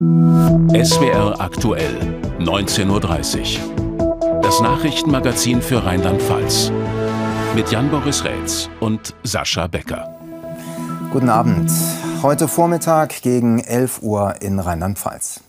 SWR aktuell, 19.30 Uhr. Das Nachrichtenmagazin für Rheinland-Pfalz. Mit Jan-Boris Rätz und Sascha Becker. Guten Abend. Heute Vormittag gegen 11 Uhr in Rheinland-Pfalz.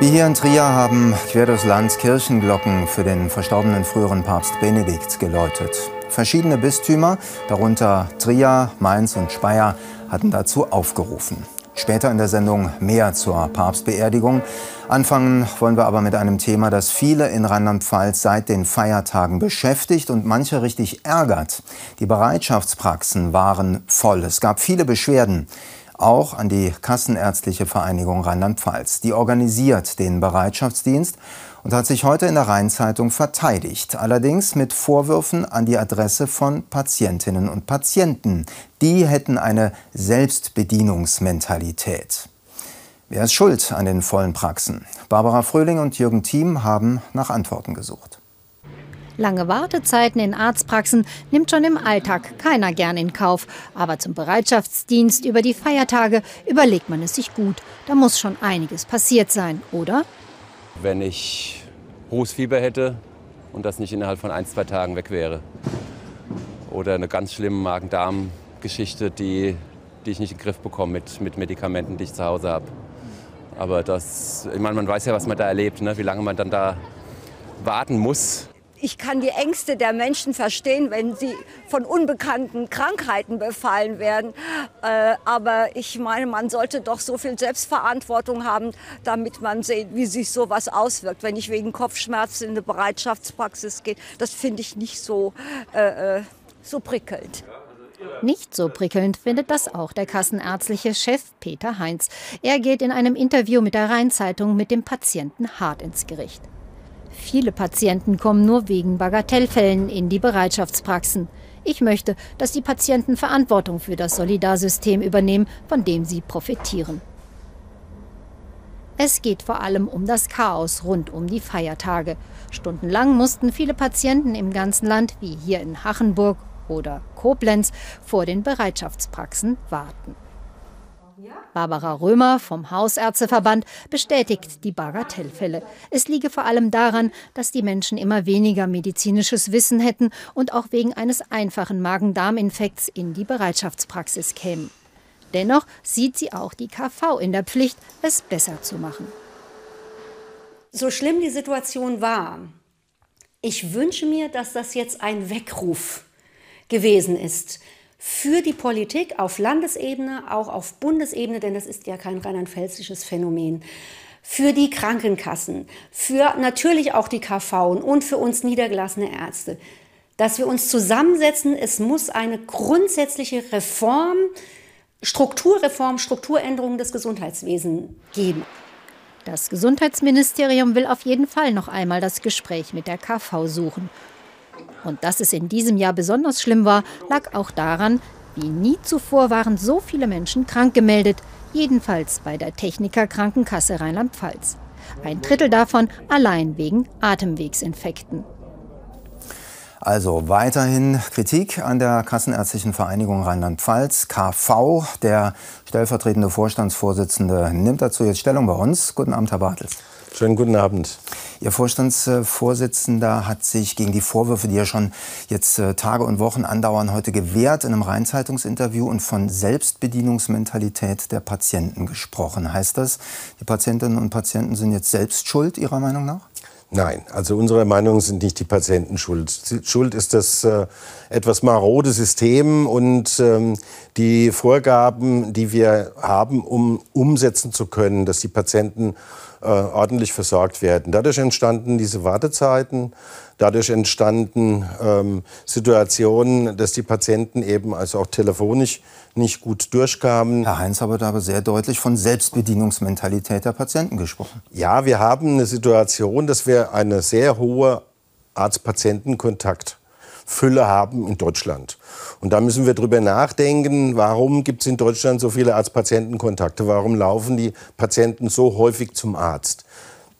Wie hier in Trier haben quer durchs Land Kirchenglocken für den verstorbenen früheren Papst Benedikt geläutet. Verschiedene Bistümer, darunter Trier, Mainz und Speyer, hatten dazu aufgerufen. Später in der Sendung mehr zur Papstbeerdigung. Anfangen wollen wir aber mit einem Thema, das viele in Rheinland-Pfalz seit den Feiertagen beschäftigt und manche richtig ärgert. Die Bereitschaftspraxen waren voll. Es gab viele Beschwerden auch an die Kassenärztliche Vereinigung Rheinland-Pfalz. Die organisiert den Bereitschaftsdienst und hat sich heute in der Rheinzeitung verteidigt. Allerdings mit Vorwürfen an die Adresse von Patientinnen und Patienten. Die hätten eine Selbstbedienungsmentalität. Wer ist schuld an den vollen Praxen? Barbara Fröhling und Jürgen Thiem haben nach Antworten gesucht. Lange Wartezeiten in Arztpraxen nimmt schon im Alltag keiner gern in Kauf. Aber zum Bereitschaftsdienst über die Feiertage überlegt man es sich gut. Da muss schon einiges passiert sein, oder? Wenn ich hohes Fieber hätte und das nicht innerhalb von ein, zwei Tagen weg wäre. Oder eine ganz schlimme Magen-Darm-Geschichte, die, die ich nicht in den Griff bekomme mit, mit Medikamenten, die ich zu Hause habe. Aber das, ich meine, man weiß ja, was man da erlebt, ne? wie lange man dann da warten muss ich kann die Ängste der Menschen verstehen, wenn sie von unbekannten Krankheiten befallen werden. Äh, aber ich meine, man sollte doch so viel Selbstverantwortung haben, damit man sieht, wie sich sowas auswirkt. Wenn ich wegen Kopfschmerzen in eine Bereitschaftspraxis gehe, das finde ich nicht so, äh, äh, so prickelnd. Nicht so prickelnd findet das auch der kassenärztliche Chef Peter Heinz. Er geht in einem Interview mit der Rheinzeitung mit dem Patienten hart ins Gericht. Viele Patienten kommen nur wegen Bagatellfällen in die Bereitschaftspraxen. Ich möchte, dass die Patienten Verantwortung für das Solidarsystem übernehmen, von dem sie profitieren. Es geht vor allem um das Chaos rund um die Feiertage. Stundenlang mussten viele Patienten im ganzen Land, wie hier in Hachenburg oder Koblenz, vor den Bereitschaftspraxen warten. Barbara Römer vom Hausärzteverband bestätigt die Bagatellfälle. Es liege vor allem daran, dass die Menschen immer weniger medizinisches Wissen hätten und auch wegen eines einfachen Magen-Darm-Infekts in die Bereitschaftspraxis kämen. Dennoch sieht sie auch die KV in der Pflicht, es besser zu machen. So schlimm die Situation war, ich wünsche mir, dass das jetzt ein Weckruf gewesen ist für die Politik auf Landesebene, auch auf Bundesebene, denn das ist ja kein rheinland-pfälzisches Phänomen, für die Krankenkassen, für natürlich auch die KV und für uns niedergelassene Ärzte, dass wir uns zusammensetzen. Es muss eine grundsätzliche Reform, Strukturreform, Strukturänderung des Gesundheitswesens geben. Das Gesundheitsministerium will auf jeden Fall noch einmal das Gespräch mit der KV suchen. Und dass es in diesem Jahr besonders schlimm war, lag auch daran, wie nie zuvor waren so viele Menschen krank gemeldet, jedenfalls bei der Techniker Krankenkasse Rheinland-Pfalz. Ein Drittel davon allein wegen Atemwegsinfekten. Also weiterhin Kritik an der Kassenärztlichen Vereinigung Rheinland-Pfalz, KV. Der stellvertretende Vorstandsvorsitzende nimmt dazu jetzt Stellung bei uns. Guten Abend, Herr Bartels. Schönen guten Abend. Ihr Vorstandsvorsitzender hat sich gegen die Vorwürfe, die ja schon jetzt äh, Tage und Wochen andauern, heute gewehrt in einem Rheinzeitungsinterview und von Selbstbedienungsmentalität der Patienten gesprochen. Heißt das, die Patientinnen und Patienten sind jetzt selbst schuld, Ihrer Meinung nach? Nein, also unserer Meinung sind nicht die Patienten schuld. Schuld ist das äh, etwas marode System und ähm, die Vorgaben, die wir haben, um umsetzen zu können, dass die Patienten äh, ordentlich versorgt werden. Dadurch entstanden diese Wartezeiten, dadurch entstanden ähm, Situationen, dass die Patienten eben also auch telefonisch nicht gut durchkamen. Herr Heinz hat aber sehr deutlich von Selbstbedienungsmentalität der Patienten gesprochen. Ja, wir haben eine Situation, dass wir eine sehr hohe Arzt-Patienten-Kontakt Fülle haben in Deutschland. Und da müssen wir drüber nachdenken, warum gibt es in Deutschland so viele Arzt-Patienten-Kontakte? Warum laufen die Patienten so häufig zum Arzt?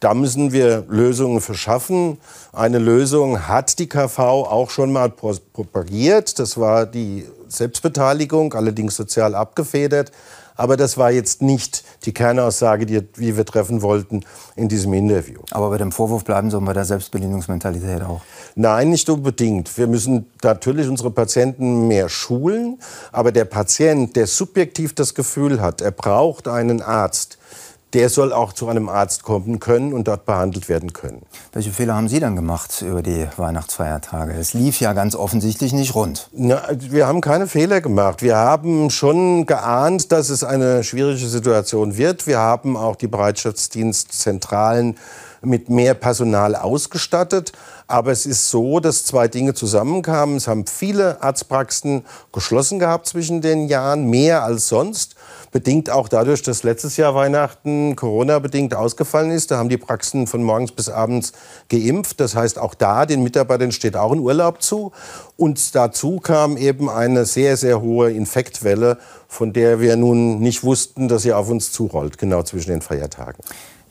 Da müssen wir Lösungen verschaffen. Eine Lösung hat die KV auch schon mal propagiert. Das war die Selbstbeteiligung, allerdings sozial abgefedert. Aber das war jetzt nicht die Kernaussage, die, die wir treffen wollten in diesem Interview. Aber bei dem Vorwurf bleiben Sie bei der Selbstbedienungsmentalität auch? Nein, nicht unbedingt. Wir müssen natürlich unsere Patienten mehr schulen. Aber der Patient, der subjektiv das Gefühl hat, er braucht einen Arzt, der soll auch zu einem Arzt kommen können und dort behandelt werden können. Welche Fehler haben Sie dann gemacht über die Weihnachtsfeiertage? Es lief ja ganz offensichtlich nicht rund. Na, wir haben keine Fehler gemacht. Wir haben schon geahnt, dass es eine schwierige Situation wird. Wir haben auch die Bereitschaftsdienstzentralen mit mehr Personal ausgestattet. Aber es ist so, dass zwei Dinge zusammenkamen. Es haben viele Arztpraxen geschlossen gehabt zwischen den Jahren, mehr als sonst. Bedingt auch dadurch, dass letztes Jahr Weihnachten Corona-bedingt ausgefallen ist. Da haben die Praxen von morgens bis abends geimpft. Das heißt, auch da, den Mitarbeitern steht auch ein Urlaub zu. Und dazu kam eben eine sehr, sehr hohe Infektwelle, von der wir nun nicht wussten, dass sie auf uns zurollt, genau zwischen den Feiertagen.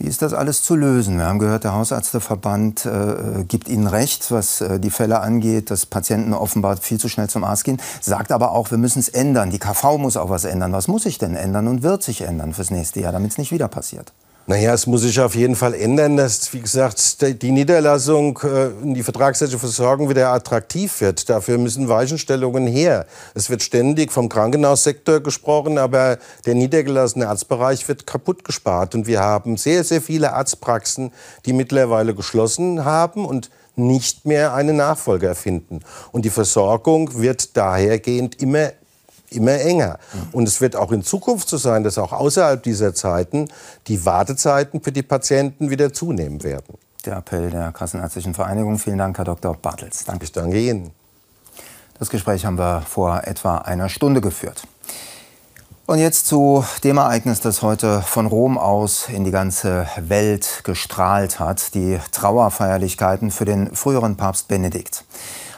Wie ist das alles zu lösen? Wir haben gehört, der Hausärzteverband äh, gibt Ihnen recht, was äh, die Fälle angeht, dass Patienten offenbar viel zu schnell zum Arzt gehen, sagt aber auch, wir müssen es ändern. Die KV muss auch was ändern. Was muss sich denn ändern und wird sich ändern fürs nächste Jahr, damit es nicht wieder passiert? Naja, es muss sich auf jeden Fall ändern, dass, wie gesagt, die Niederlassung, äh, die vertragsrechtliche Versorgung wieder attraktiv wird. Dafür müssen Weichenstellungen her. Es wird ständig vom Krankenhaussektor gesprochen, aber der niedergelassene Arztbereich wird kaputt gespart. Und wir haben sehr, sehr viele Arztpraxen, die mittlerweile geschlossen haben und nicht mehr einen Nachfolger finden. Und die Versorgung wird dahergehend immer immer enger. Und es wird auch in Zukunft so sein, dass auch außerhalb dieser Zeiten die Wartezeiten für die Patienten wieder zunehmen werden. Der Appell der Kassenärztlichen Vereinigung. Vielen Dank, Herr Dr. Bartels. Danke. Ich danke Ihnen. Das Gespräch haben wir vor etwa einer Stunde geführt. Und jetzt zu dem Ereignis, das heute von Rom aus in die ganze Welt gestrahlt hat, die Trauerfeierlichkeiten für den früheren Papst Benedikt.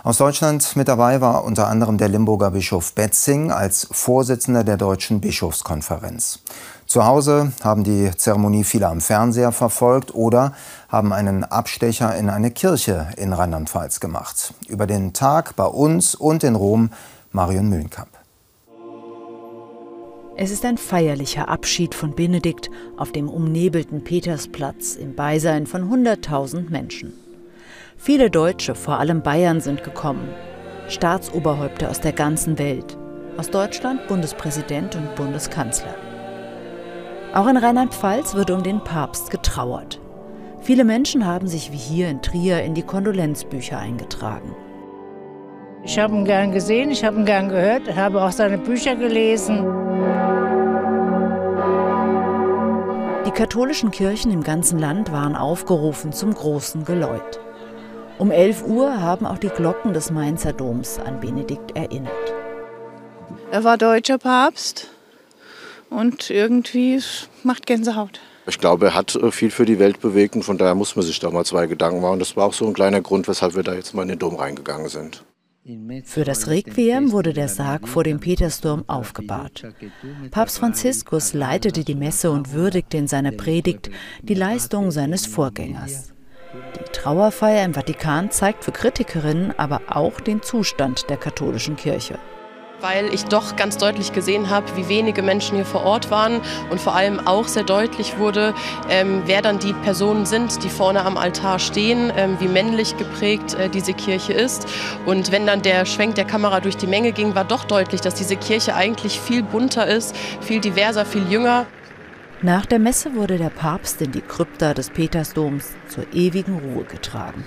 Aus Deutschland mit dabei war unter anderem der Limburger Bischof Betzing als Vorsitzender der Deutschen Bischofskonferenz. Zu Hause haben die Zeremonie viele am Fernseher verfolgt oder haben einen Abstecher in eine Kirche in Rheinland-Pfalz gemacht. Über den Tag bei uns und in Rom Marion Mühlenkamp. Es ist ein feierlicher Abschied von Benedikt auf dem umnebelten Petersplatz im Beisein von 100.000 Menschen. Viele Deutsche, vor allem Bayern, sind gekommen. Staatsoberhäupter aus der ganzen Welt. Aus Deutschland Bundespräsident und Bundeskanzler. Auch in Rheinland-Pfalz wird um den Papst getrauert. Viele Menschen haben sich wie hier in Trier in die Kondolenzbücher eingetragen. Ich habe ihn gern gesehen, ich habe ihn gern gehört, habe auch seine Bücher gelesen. Die katholischen Kirchen im ganzen Land waren aufgerufen zum großen Geläut. Um 11 Uhr haben auch die Glocken des Mainzer Doms an Benedikt erinnert. Er war deutscher Papst und irgendwie macht Gänsehaut. Ich glaube, er hat äh, viel für die Welt bewegt und von daher muss man sich da mal zwei Gedanken machen. Das war auch so ein kleiner Grund, weshalb wir da jetzt mal in den Dom reingegangen sind. Für das Requiem wurde der Sarg vor dem Petersdom aufgebahrt. Papst Franziskus leitete die Messe und würdigte in seiner Predigt die Leistung seines Vorgängers. Die Trauerfeier im Vatikan zeigt für Kritikerinnen aber auch den Zustand der katholischen Kirche weil ich doch ganz deutlich gesehen habe, wie wenige Menschen hier vor Ort waren und vor allem auch sehr deutlich wurde, ähm, wer dann die Personen sind, die vorne am Altar stehen, ähm, wie männlich geprägt äh, diese Kirche ist. Und wenn dann der Schwenk der Kamera durch die Menge ging, war doch deutlich, dass diese Kirche eigentlich viel bunter ist, viel diverser, viel jünger. Nach der Messe wurde der Papst in die Krypta des Petersdoms zur ewigen Ruhe getragen.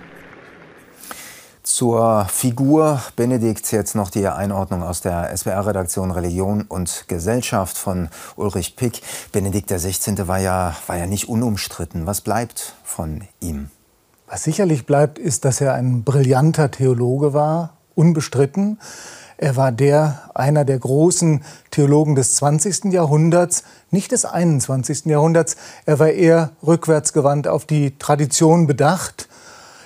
Zur Figur Benedikt jetzt noch die Einordnung aus der SWR-Redaktion Religion und Gesellschaft von Ulrich Pick. Benedikt XVI. war ja, war ja nicht unumstritten. Was bleibt von ihm? Was sicherlich bleibt, ist, dass er ein brillanter Theologe war, unbestritten. Er war der, einer der großen Theologen des 20. Jahrhunderts, nicht des 21. Jahrhunderts. Er war eher rückwärtsgewandt auf die Tradition bedacht.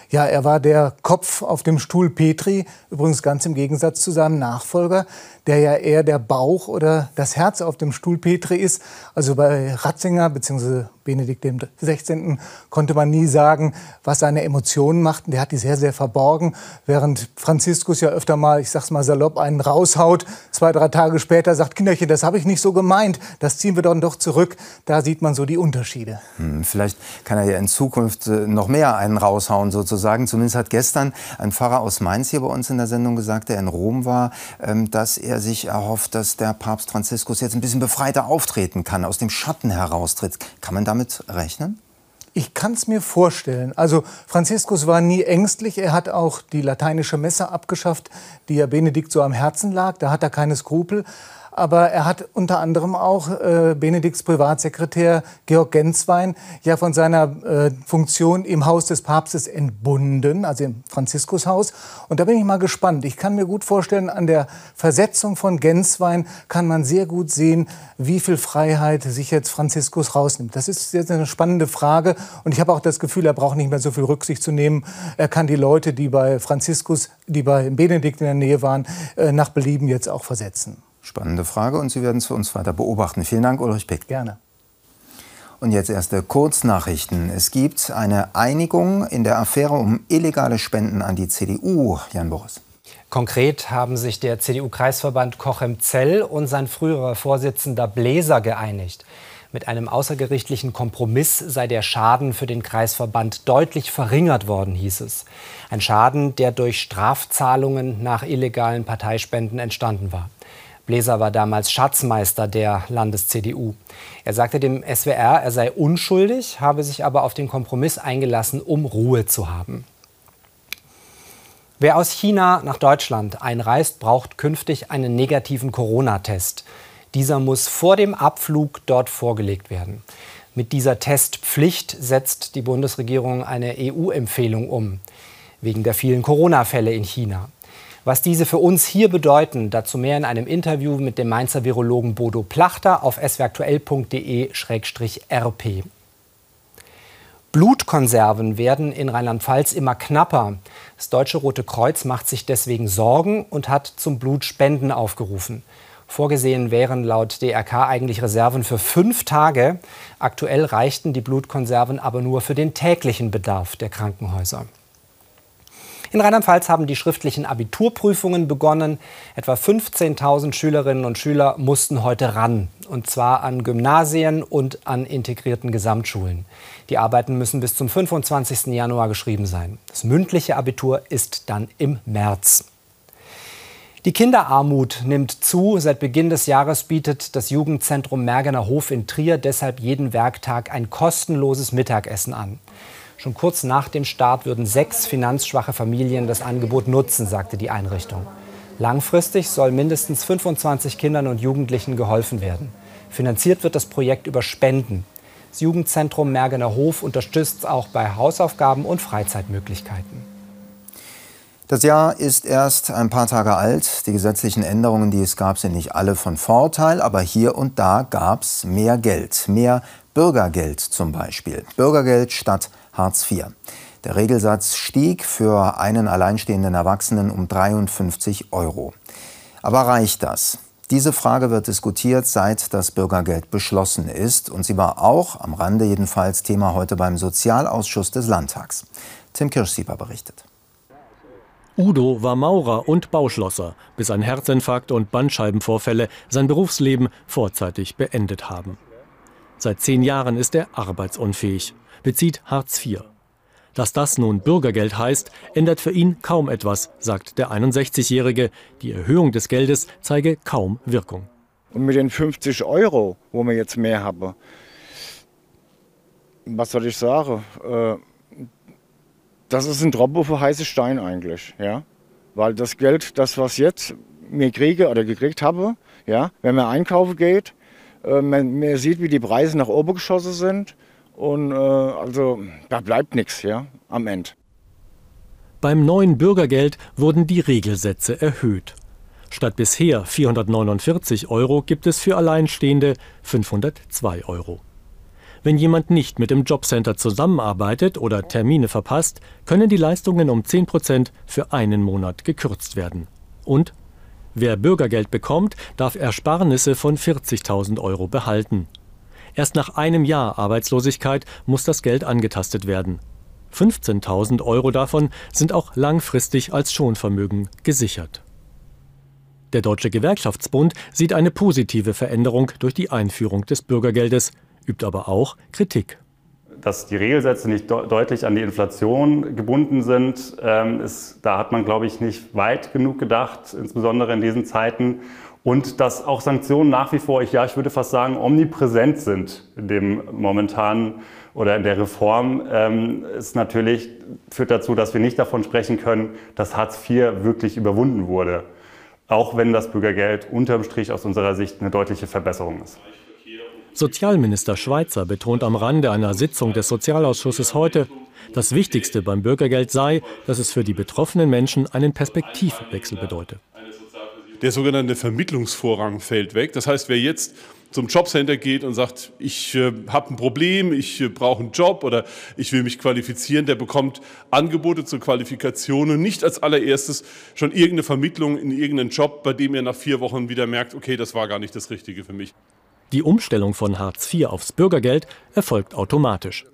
Ja, er war der Kopf auf dem Stuhl Petri, übrigens ganz im Gegensatz zu seinem Nachfolger, der ja eher der Bauch oder das Herz auf dem Stuhl Petri ist. Also bei Ratzinger bzw. Benedikt XVI. konnte man nie sagen, was seine Emotionen machten. Der hat die sehr, sehr verborgen. Während Franziskus ja öfter mal, ich sag's mal salopp, einen raushaut, zwei, drei Tage später sagt, Kinderchen, das habe ich nicht so gemeint, das ziehen wir dann doch zurück. Da sieht man so die Unterschiede. Hm, vielleicht kann er ja in Zukunft äh, noch mehr einen raushauen sozusagen. Zumindest hat gestern ein Pfarrer aus Mainz hier bei uns in der Sendung gesagt, der in Rom war, ähm, dass er sich erhofft, dass der Papst Franziskus jetzt ein bisschen befreiter auftreten kann, aus dem Schatten heraustritt. Kann man da damit rechnen? Ich kann es mir vorstellen. Also Franziskus war nie ängstlich. Er hat auch die lateinische Messe abgeschafft, die ja Benedikt so am Herzen lag. Da hat er keine Skrupel aber er hat unter anderem auch äh, Benedikts Privatsekretär Georg Genswein ja von seiner äh, Funktion im Haus des Papstes entbunden, also im Franziskushaus. Und da bin ich mal gespannt. Ich kann mir gut vorstellen, an der Versetzung von Genswein kann man sehr gut sehen, wie viel Freiheit sich jetzt Franziskus rausnimmt. Das ist jetzt eine spannende Frage. Und ich habe auch das Gefühl, er braucht nicht mehr so viel Rücksicht zu nehmen. Er kann die Leute, die bei Franziskus, die bei Benedikt in der Nähe waren, äh, nach Belieben jetzt auch versetzen. Spannende Frage und Sie werden es für uns weiter beobachten. Vielen Dank, Ulrich Pick. Gerne. Und jetzt erste Kurznachrichten. Es gibt eine Einigung in der Affäre um illegale Spenden an die CDU. Jan Boris. Konkret haben sich der CDU-Kreisverband Cochem-Zell und sein früherer Vorsitzender Bläser geeinigt. Mit einem außergerichtlichen Kompromiss sei der Schaden für den Kreisverband deutlich verringert worden, hieß es. Ein Schaden, der durch Strafzahlungen nach illegalen Parteispenden entstanden war. Bläser war damals Schatzmeister der Landes-CDU. Er sagte dem SWR, er sei unschuldig, habe sich aber auf den Kompromiss eingelassen, um Ruhe zu haben. Wer aus China nach Deutschland einreist, braucht künftig einen negativen Corona-Test. Dieser muss vor dem Abflug dort vorgelegt werden. Mit dieser Testpflicht setzt die Bundesregierung eine EU-Empfehlung um, wegen der vielen Corona-Fälle in China. Was diese für uns hier bedeuten, dazu mehr in einem Interview mit dem Mainzer Virologen Bodo Plachter auf swaktuell.de-rp. Blutkonserven werden in Rheinland-Pfalz immer knapper. Das Deutsche Rote Kreuz macht sich deswegen Sorgen und hat zum Blutspenden aufgerufen. Vorgesehen wären laut DRK eigentlich Reserven für fünf Tage. Aktuell reichten die Blutkonserven aber nur für den täglichen Bedarf der Krankenhäuser. In Rheinland-Pfalz haben die schriftlichen Abiturprüfungen begonnen. Etwa 15.000 Schülerinnen und Schüler mussten heute ran. Und zwar an Gymnasien und an integrierten Gesamtschulen. Die Arbeiten müssen bis zum 25. Januar geschrieben sein. Das mündliche Abitur ist dann im März. Die Kinderarmut nimmt zu. Seit Beginn des Jahres bietet das Jugendzentrum Mergener Hof in Trier deshalb jeden Werktag ein kostenloses Mittagessen an. Schon kurz nach dem Start würden sechs finanzschwache Familien das Angebot nutzen, sagte die Einrichtung. Langfristig soll mindestens 25 Kindern und Jugendlichen geholfen werden. Finanziert wird das Projekt über Spenden. Das Jugendzentrum Mergener Hof unterstützt auch bei Hausaufgaben und Freizeitmöglichkeiten. Das Jahr ist erst ein paar Tage alt. Die gesetzlichen Änderungen, die es gab, sind nicht alle von Vorteil, aber hier und da gab es mehr Geld, mehr Bürgergeld zum Beispiel. Bürgergeld statt Hartz IV. Der Regelsatz stieg für einen alleinstehenden Erwachsenen um 53 Euro. Aber reicht das? Diese Frage wird diskutiert, seit das Bürgergeld beschlossen ist. Und sie war auch, am Rande jedenfalls, Thema heute beim Sozialausschuss des Landtags. Tim Kirschsieber berichtet. Udo war Maurer und Bauschlosser, bis ein Herzinfarkt und Bandscheibenvorfälle sein Berufsleben vorzeitig beendet haben. Seit zehn Jahren ist er arbeitsunfähig bezieht Hartz IV. Dass das nun Bürgergeld heißt, ändert für ihn kaum etwas, sagt der 61-Jährige. Die Erhöhung des Geldes zeige kaum Wirkung. Und mit den 50 Euro, wo wir jetzt mehr haben, was soll ich sagen? Äh, das ist ein Tropfen für heiße Stein eigentlich, ja. Weil das Geld, das was jetzt mir kriege oder gekriegt habe, ja, wenn man einkaufen geht, äh, man, man sieht, wie die Preise nach oben geschossen sind und äh, also da bleibt nichts ja, am Ende. Beim neuen Bürgergeld wurden die Regelsätze erhöht. Statt bisher 449 Euro gibt es für Alleinstehende 502 Euro. Wenn jemand nicht mit dem Jobcenter zusammenarbeitet oder Termine verpasst, können die Leistungen um 10 Prozent für einen Monat gekürzt werden. Und Wer Bürgergeld bekommt, darf Ersparnisse von 40.000 Euro behalten. Erst nach einem Jahr Arbeitslosigkeit muss das Geld angetastet werden. 15.000 Euro davon sind auch langfristig als Schonvermögen gesichert. Der Deutsche Gewerkschaftsbund sieht eine positive Veränderung durch die Einführung des Bürgergeldes, übt aber auch Kritik. Dass die Regelsätze nicht de deutlich an die Inflation gebunden sind, ähm, ist, da hat man, glaube ich, nicht weit genug gedacht, insbesondere in diesen Zeiten. Und dass auch Sanktionen nach wie vor, ich, ja, ich würde fast sagen, omnipräsent sind in dem momentanen oder in der Reform, ähm, ist natürlich, führt dazu, dass wir nicht davon sprechen können, dass Hartz IV wirklich überwunden wurde. Auch wenn das Bürgergeld unterm Strich aus unserer Sicht eine deutliche Verbesserung ist. Sozialminister Schweizer betont am Rande einer Sitzung des Sozialausschusses heute, das Wichtigste beim Bürgergeld sei, dass es für die betroffenen Menschen einen Perspektivwechsel bedeute. Der sogenannte Vermittlungsvorrang fällt weg. Das heißt, wer jetzt zum Jobcenter geht und sagt, ich äh, habe ein Problem, ich äh, brauche einen Job oder ich will mich qualifizieren, der bekommt Angebote zur Qualifikation und nicht als allererstes schon irgendeine Vermittlung in irgendeinen Job, bei dem er nach vier Wochen wieder merkt, okay, das war gar nicht das Richtige für mich. Die Umstellung von Hartz IV aufs Bürgergeld erfolgt automatisch.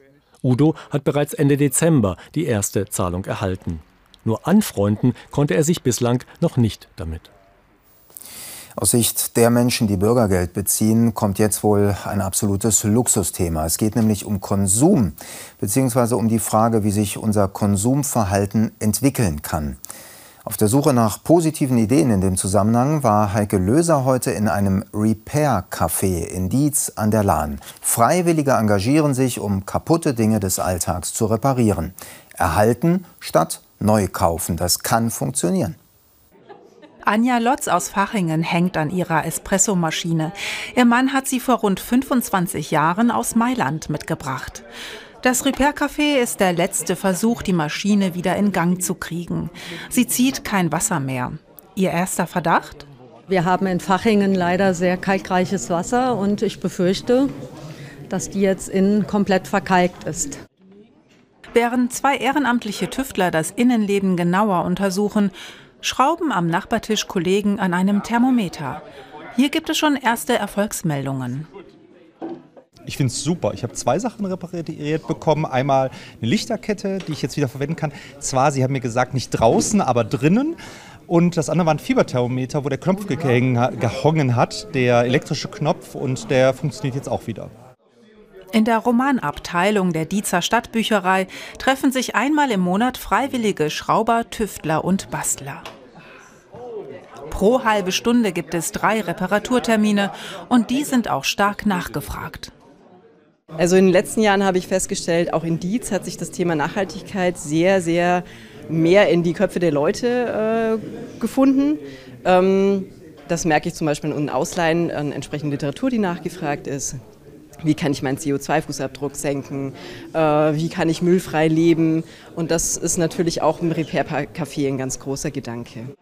Udo hat bereits Ende Dezember die erste Zahlung erhalten. Nur anfreunden konnte er sich bislang noch nicht damit. Aus Sicht der Menschen, die Bürgergeld beziehen, kommt jetzt wohl ein absolutes Luxusthema. Es geht nämlich um Konsum bzw. um die Frage, wie sich unser Konsumverhalten entwickeln kann. Auf der Suche nach positiven Ideen in dem Zusammenhang war Heike Löser heute in einem Repair-Café in Dietz an der Lahn. Freiwillige engagieren sich, um kaputte Dinge des Alltags zu reparieren. Erhalten statt neu kaufen, das kann funktionieren. Anja Lotz aus Fachingen hängt an ihrer Espressomaschine. Ihr Mann hat sie vor rund 25 Jahren aus Mailand mitgebracht. Das Repair Café ist der letzte Versuch, die Maschine wieder in Gang zu kriegen. Sie zieht kein Wasser mehr. Ihr erster Verdacht? Wir haben in Fachingen leider sehr kalkreiches Wasser und ich befürchte, dass die jetzt innen komplett verkalkt ist. Während zwei ehrenamtliche Tüftler das Innenleben genauer untersuchen, schrauben am Nachbartisch Kollegen an einem Thermometer. Hier gibt es schon erste Erfolgsmeldungen. Ich finde es super. Ich habe zwei Sachen repariert bekommen. Einmal eine Lichterkette, die ich jetzt wieder verwenden kann. Zwar, Sie haben mir gesagt, nicht draußen, aber drinnen. Und das andere war ein Fieberthermometer, wo der Knopf gehongen hat, der elektrische Knopf, und der funktioniert jetzt auch wieder. In der Romanabteilung der Diezer Stadtbücherei treffen sich einmal im Monat freiwillige Schrauber, Tüftler und Bastler. Pro halbe Stunde gibt es drei Reparaturtermine und die sind auch stark nachgefragt. Also in den letzten Jahren habe ich festgestellt, auch in Dietz hat sich das Thema Nachhaltigkeit sehr, sehr mehr in die Köpfe der Leute äh, gefunden. Ähm, das merke ich zum Beispiel in Ausleihen an entsprechender Literatur, die nachgefragt ist. Wie kann ich meinen CO2-Fußabdruck senken? Äh, wie kann ich müllfrei leben? Und das ist natürlich auch im Repair-Café ein ganz großer Gedanke.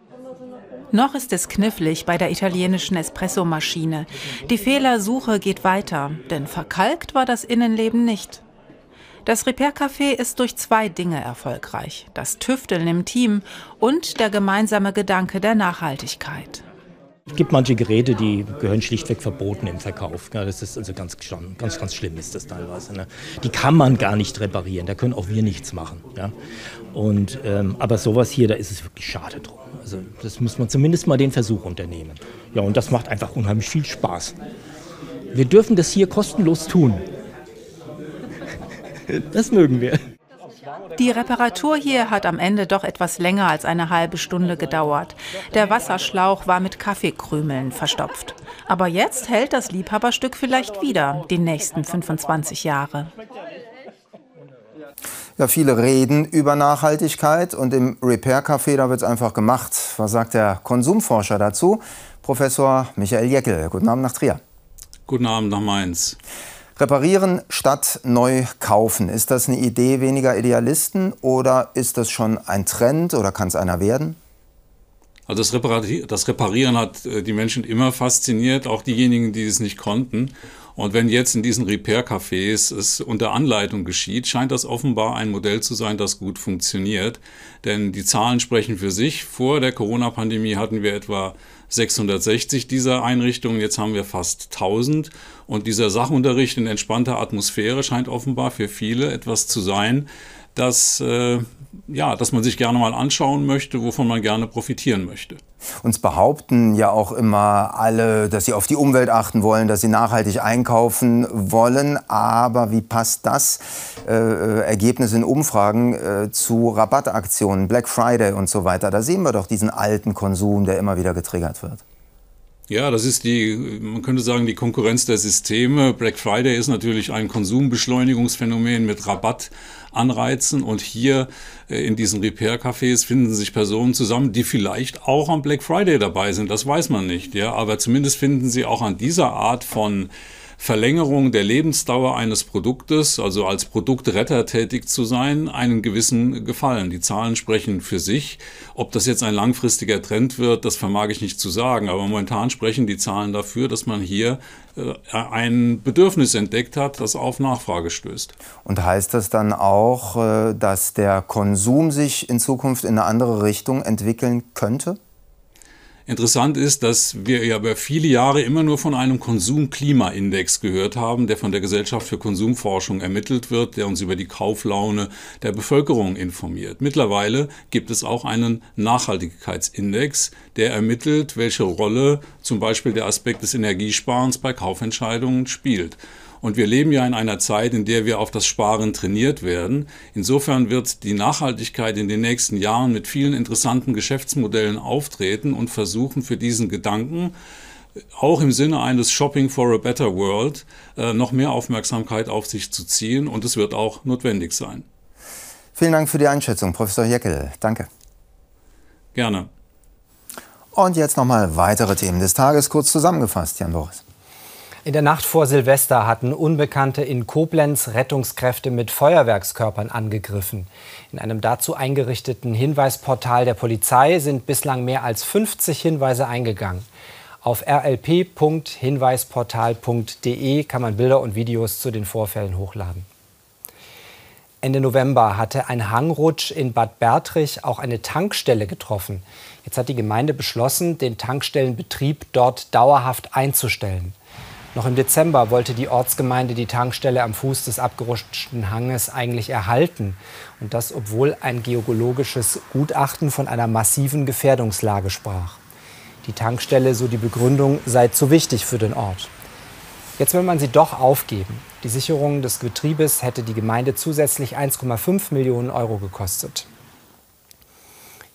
Noch ist es knifflig bei der italienischen Espressomaschine. Die Fehlersuche geht weiter, denn verkalkt war das Innenleben nicht. Das Repair-Café ist durch zwei Dinge erfolgreich: das Tüfteln im Team und der gemeinsame Gedanke der Nachhaltigkeit. Es gibt manche Geräte, die gehören schlichtweg verboten im Verkauf. das ist also ganz, ganz, ganz schlimm ist das teilweise. Ne? Die kann man gar nicht reparieren, da können auch wir nichts machen. Und, ähm, aber sowas hier, da ist es wirklich schade drum. Also das muss man zumindest mal den Versuch unternehmen. Ja, und das macht einfach unheimlich viel Spaß. Wir dürfen das hier kostenlos tun. Das mögen wir. Die Reparatur hier hat am Ende doch etwas länger als eine halbe Stunde gedauert. Der Wasserschlauch war mit Kaffeekrümeln verstopft. Aber jetzt hält das Liebhaberstück vielleicht wieder die nächsten 25 Jahre. Ja, viele reden über Nachhaltigkeit und im Repair Café, da wird es einfach gemacht. Was sagt der Konsumforscher dazu? Professor Michael Jeckel. Guten Abend nach Trier. Guten Abend nach Mainz. Reparieren statt neu kaufen. Ist das eine Idee weniger Idealisten oder ist das schon ein Trend oder kann es einer werden? Also das, Reparieren hat äh, die Menschen immer fasziniert, auch diejenigen, die es nicht konnten. Und wenn jetzt in diesen Repair-Cafés es unter Anleitung geschieht, scheint das offenbar ein Modell zu sein, das gut funktioniert. Denn die Zahlen sprechen für sich. Vor der Corona-Pandemie hatten wir etwa 660 dieser Einrichtungen, jetzt haben wir fast 1000. Und dieser Sachunterricht in entspannter Atmosphäre scheint offenbar für viele etwas zu sein, das äh, ja, dass man sich gerne mal anschauen möchte, wovon man gerne profitieren möchte. Uns behaupten ja auch immer alle, dass sie auf die Umwelt achten wollen, dass sie nachhaltig einkaufen wollen. Aber wie passt das äh, äh Ergebnis in Umfragen äh, zu Rabattaktionen, Black Friday und so weiter? Da sehen wir doch diesen alten Konsum, der immer wieder getriggert wird. Ja, das ist die, man könnte sagen, die Konkurrenz der Systeme. Black Friday ist natürlich ein Konsumbeschleunigungsphänomen mit Rabattanreizen und hier äh, in diesen Repair-Cafés finden sich Personen zusammen, die vielleicht auch am Black Friday dabei sind. Das weiß man nicht, ja, aber zumindest finden sie auch an dieser Art von Verlängerung der Lebensdauer eines Produktes, also als Produktretter tätig zu sein, einen gewissen Gefallen. Die Zahlen sprechen für sich. Ob das jetzt ein langfristiger Trend wird, das vermag ich nicht zu sagen. Aber momentan sprechen die Zahlen dafür, dass man hier äh, ein Bedürfnis entdeckt hat, das auf Nachfrage stößt. Und heißt das dann auch, äh, dass der Konsum sich in Zukunft in eine andere Richtung entwickeln könnte? Interessant ist, dass wir ja über viele Jahre immer nur von einem Konsumklimaindex gehört haben, der von der Gesellschaft für Konsumforschung ermittelt wird, der uns über die Kauflaune der Bevölkerung informiert. Mittlerweile gibt es auch einen Nachhaltigkeitsindex, der ermittelt, welche Rolle zum Beispiel der Aspekt des Energiesparens bei Kaufentscheidungen spielt. Und wir leben ja in einer Zeit, in der wir auf das Sparen trainiert werden. Insofern wird die Nachhaltigkeit in den nächsten Jahren mit vielen interessanten Geschäftsmodellen auftreten und versuchen für diesen Gedanken, auch im Sinne eines Shopping for a Better World, äh, noch mehr Aufmerksamkeit auf sich zu ziehen. Und es wird auch notwendig sein. Vielen Dank für die Einschätzung, Professor Jeckel. Danke. Gerne. Und jetzt nochmal weitere Themen des Tages kurz zusammengefasst, Jan Boris. In der Nacht vor Silvester hatten Unbekannte in Koblenz Rettungskräfte mit Feuerwerkskörpern angegriffen. In einem dazu eingerichteten Hinweisportal der Polizei sind bislang mehr als 50 Hinweise eingegangen. Auf rlp.hinweisportal.de kann man Bilder und Videos zu den Vorfällen hochladen. Ende November hatte ein Hangrutsch in Bad Bertrich auch eine Tankstelle getroffen. Jetzt hat die Gemeinde beschlossen, den Tankstellenbetrieb dort dauerhaft einzustellen. Noch im Dezember wollte die Ortsgemeinde die Tankstelle am Fuß des abgerutschten Hanges eigentlich erhalten. Und das, obwohl ein geologisches Gutachten von einer massiven Gefährdungslage sprach. Die Tankstelle, so die Begründung, sei zu wichtig für den Ort. Jetzt will man sie doch aufgeben. Die Sicherung des Betriebes hätte die Gemeinde zusätzlich 1,5 Millionen Euro gekostet.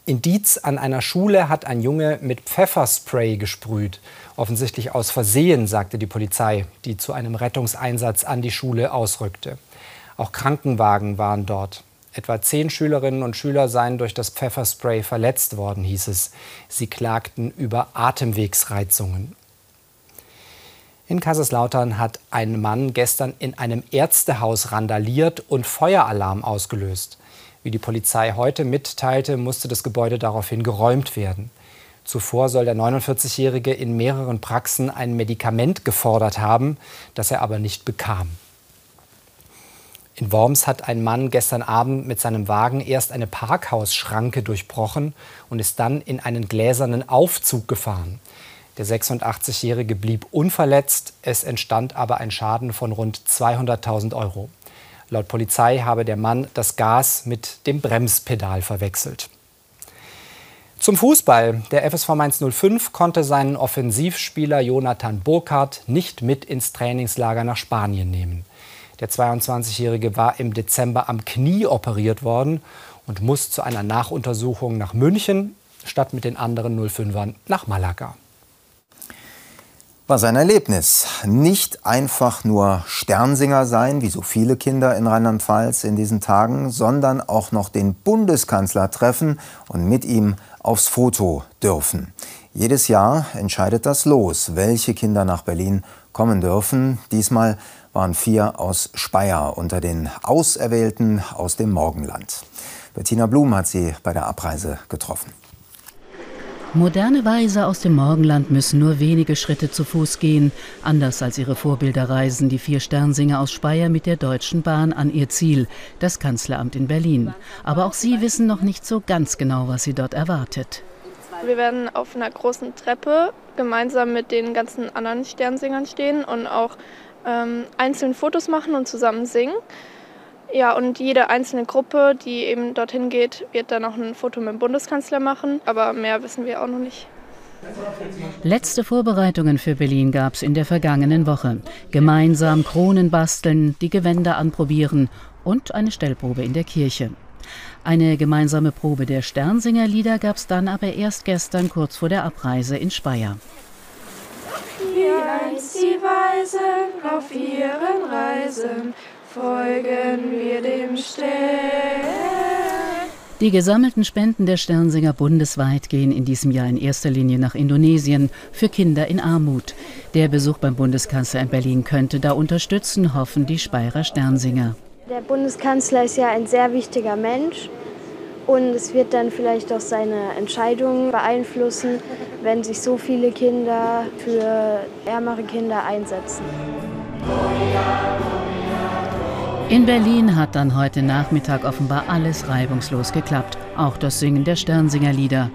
In Dietz an einer Schule hat ein Junge mit Pfefferspray gesprüht. Offensichtlich aus Versehen, sagte die Polizei, die zu einem Rettungseinsatz an die Schule ausrückte. Auch Krankenwagen waren dort. Etwa zehn Schülerinnen und Schüler seien durch das Pfefferspray verletzt worden, hieß es. Sie klagten über Atemwegsreizungen. In Kaiserslautern hat ein Mann gestern in einem Ärztehaus randaliert und Feueralarm ausgelöst. Wie die Polizei heute mitteilte, musste das Gebäude daraufhin geräumt werden. Zuvor soll der 49-Jährige in mehreren Praxen ein Medikament gefordert haben, das er aber nicht bekam. In Worms hat ein Mann gestern Abend mit seinem Wagen erst eine Parkhausschranke durchbrochen und ist dann in einen gläsernen Aufzug gefahren. Der 86-Jährige blieb unverletzt, es entstand aber ein Schaden von rund 200.000 Euro. Laut Polizei habe der Mann das Gas mit dem Bremspedal verwechselt. Zum Fußball. Der FSV Mainz 05 konnte seinen Offensivspieler Jonathan Burkhardt nicht mit ins Trainingslager nach Spanien nehmen. Der 22-Jährige war im Dezember am Knie operiert worden und muss zu einer Nachuntersuchung nach München statt mit den anderen 05ern nach Malaga war sein Erlebnis. Nicht einfach nur Sternsinger sein, wie so viele Kinder in Rheinland-Pfalz in diesen Tagen, sondern auch noch den Bundeskanzler treffen und mit ihm aufs Foto dürfen. Jedes Jahr entscheidet das Los, welche Kinder nach Berlin kommen dürfen. Diesmal waren vier aus Speyer unter den Auserwählten aus dem Morgenland. Bettina Blum hat sie bei der Abreise getroffen. Moderne Weise aus dem Morgenland müssen nur wenige Schritte zu Fuß gehen. Anders als ihre Vorbilder reisen die vier Sternsinger aus Speyer mit der Deutschen Bahn an ihr Ziel, das Kanzleramt in Berlin. Aber auch sie wissen noch nicht so ganz genau, was sie dort erwartet. Wir werden auf einer großen Treppe gemeinsam mit den ganzen anderen Sternsingern stehen und auch ähm, einzeln Fotos machen und zusammen singen. Ja, und jede einzelne Gruppe, die eben dorthin geht, wird dann auch ein Foto mit dem Bundeskanzler machen. Aber mehr wissen wir auch noch nicht. Letzte Vorbereitungen für Berlin gab es in der vergangenen Woche. Gemeinsam Kronen basteln, die Gewänder anprobieren und eine Stellprobe in der Kirche. Eine gemeinsame Probe der Sternsingerlieder gab es dann aber erst gestern kurz vor der Abreise in Speyer. Wie einst die Weisen auf ihren Reisen folgen wir dem Stern. Die gesammelten Spenden der Sternsinger bundesweit gehen in diesem Jahr in erster Linie nach Indonesien für Kinder in Armut. Der Besuch beim Bundeskanzler in Berlin könnte da unterstützen, hoffen die Speyerer Sternsinger. Der Bundeskanzler ist ja ein sehr wichtiger Mensch und es wird dann vielleicht auch seine Entscheidungen beeinflussen, wenn sich so viele Kinder für ärmere Kinder einsetzen. In Berlin hat dann heute Nachmittag offenbar alles reibungslos geklappt, auch das Singen der Sternsingerlieder.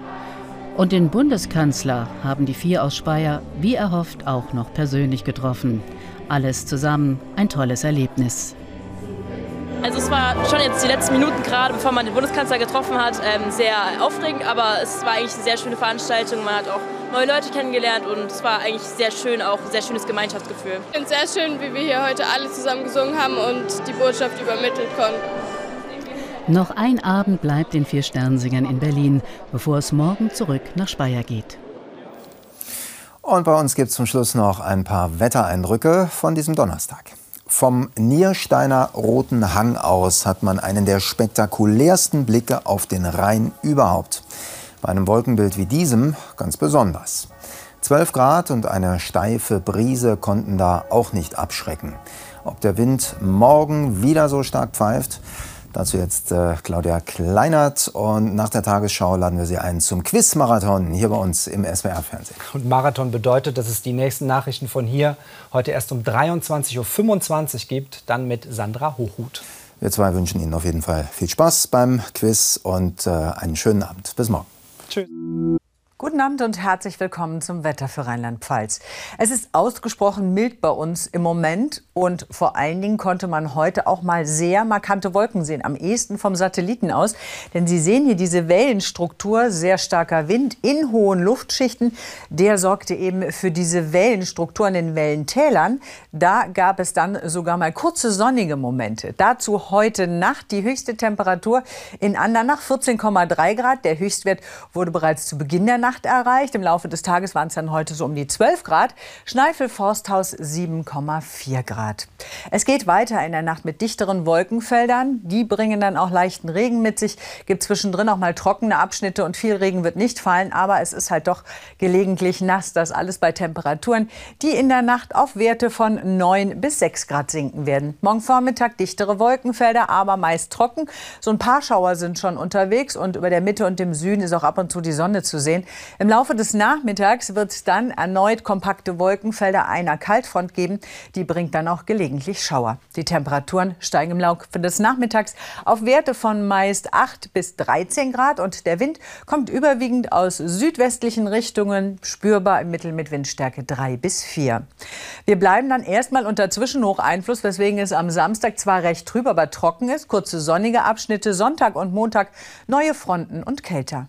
Und den Bundeskanzler haben die vier aus Speyer, wie erhofft, auch noch persönlich getroffen. Alles zusammen ein tolles Erlebnis. Also es war schon jetzt die letzten Minuten gerade, bevor man den Bundeskanzler getroffen hat, ähm, sehr aufregend, aber es war eigentlich eine sehr schöne Veranstaltung. Man hat auch neue Leute kennengelernt und es war eigentlich sehr schön, auch ein sehr schönes Gemeinschaftsgefühl. Ich finde es sehr schön, wie wir hier heute alle zusammen gesungen haben und die Botschaft übermittelt konnten. Noch ein Abend bleibt den vier Sternsingern in Berlin, bevor es morgen zurück nach Speyer geht. Und bei uns gibt es zum Schluss noch ein paar Wettereindrücke von diesem Donnerstag. Vom Niersteiner Roten Hang aus hat man einen der spektakulärsten Blicke auf den Rhein überhaupt. Bei einem Wolkenbild wie diesem ganz besonders. 12 Grad und eine steife Brise konnten da auch nicht abschrecken. Ob der Wind morgen wieder so stark pfeift, dazu jetzt äh, Claudia Kleinert. Und nach der Tagesschau laden wir Sie ein zum Quiz-Marathon hier bei uns im SWR-Fernsehen. Und Marathon bedeutet, dass es die nächsten Nachrichten von hier heute erst um 23.25 Uhr gibt, dann mit Sandra Hochhuth. Wir zwei wünschen Ihnen auf jeden Fall viel Spaß beim Quiz und äh, einen schönen Abend. Bis morgen. Tschüss. Guten Abend und herzlich willkommen zum Wetter für Rheinland-Pfalz. Es ist ausgesprochen mild bei uns im Moment und vor allen Dingen konnte man heute auch mal sehr markante Wolken sehen, am ehesten vom Satelliten aus. Denn Sie sehen hier diese Wellenstruktur, sehr starker Wind in hohen Luftschichten. Der sorgte eben für diese Wellenstruktur in den Wellentälern. Da gab es dann sogar mal kurze sonnige Momente. Dazu heute Nacht die höchste Temperatur in Andernach 14,3 Grad. Der Höchstwert wurde bereits zu Beginn der Nacht erreicht. Im Laufe des Tages waren es dann heute so um die 12 Grad. Schneifel-Forsthaus 7,4 Grad. Es geht weiter in der Nacht mit dichteren Wolkenfeldern. Die bringen dann auch leichten Regen mit sich. Gibt zwischendrin auch mal trockene Abschnitte und viel Regen wird nicht fallen. Aber es ist halt doch gelegentlich nass. Das alles bei Temperaturen, die in der Nacht auf Werte von 9 bis 6 Grad sinken werden. Morgen Vormittag dichtere Wolkenfelder, aber meist trocken. So ein paar Schauer sind schon unterwegs und über der Mitte und dem Süden ist auch ab und zu die Sonne zu sehen. Im Laufe des Nachmittags wird es dann erneut kompakte Wolkenfelder einer Kaltfront geben. Die bringt dann auch gelegentlich Schauer. Die Temperaturen steigen im Laufe des Nachmittags auf Werte von meist 8 bis 13 Grad und der Wind kommt überwiegend aus südwestlichen Richtungen, spürbar im Mittel mit Windstärke 3 bis 4. Wir bleiben dann erstmal unter Zwischenhocheinfluss, weswegen es am Samstag zwar recht trüb, aber trocken ist. Kurze sonnige Abschnitte, Sonntag und Montag neue Fronten und kälter.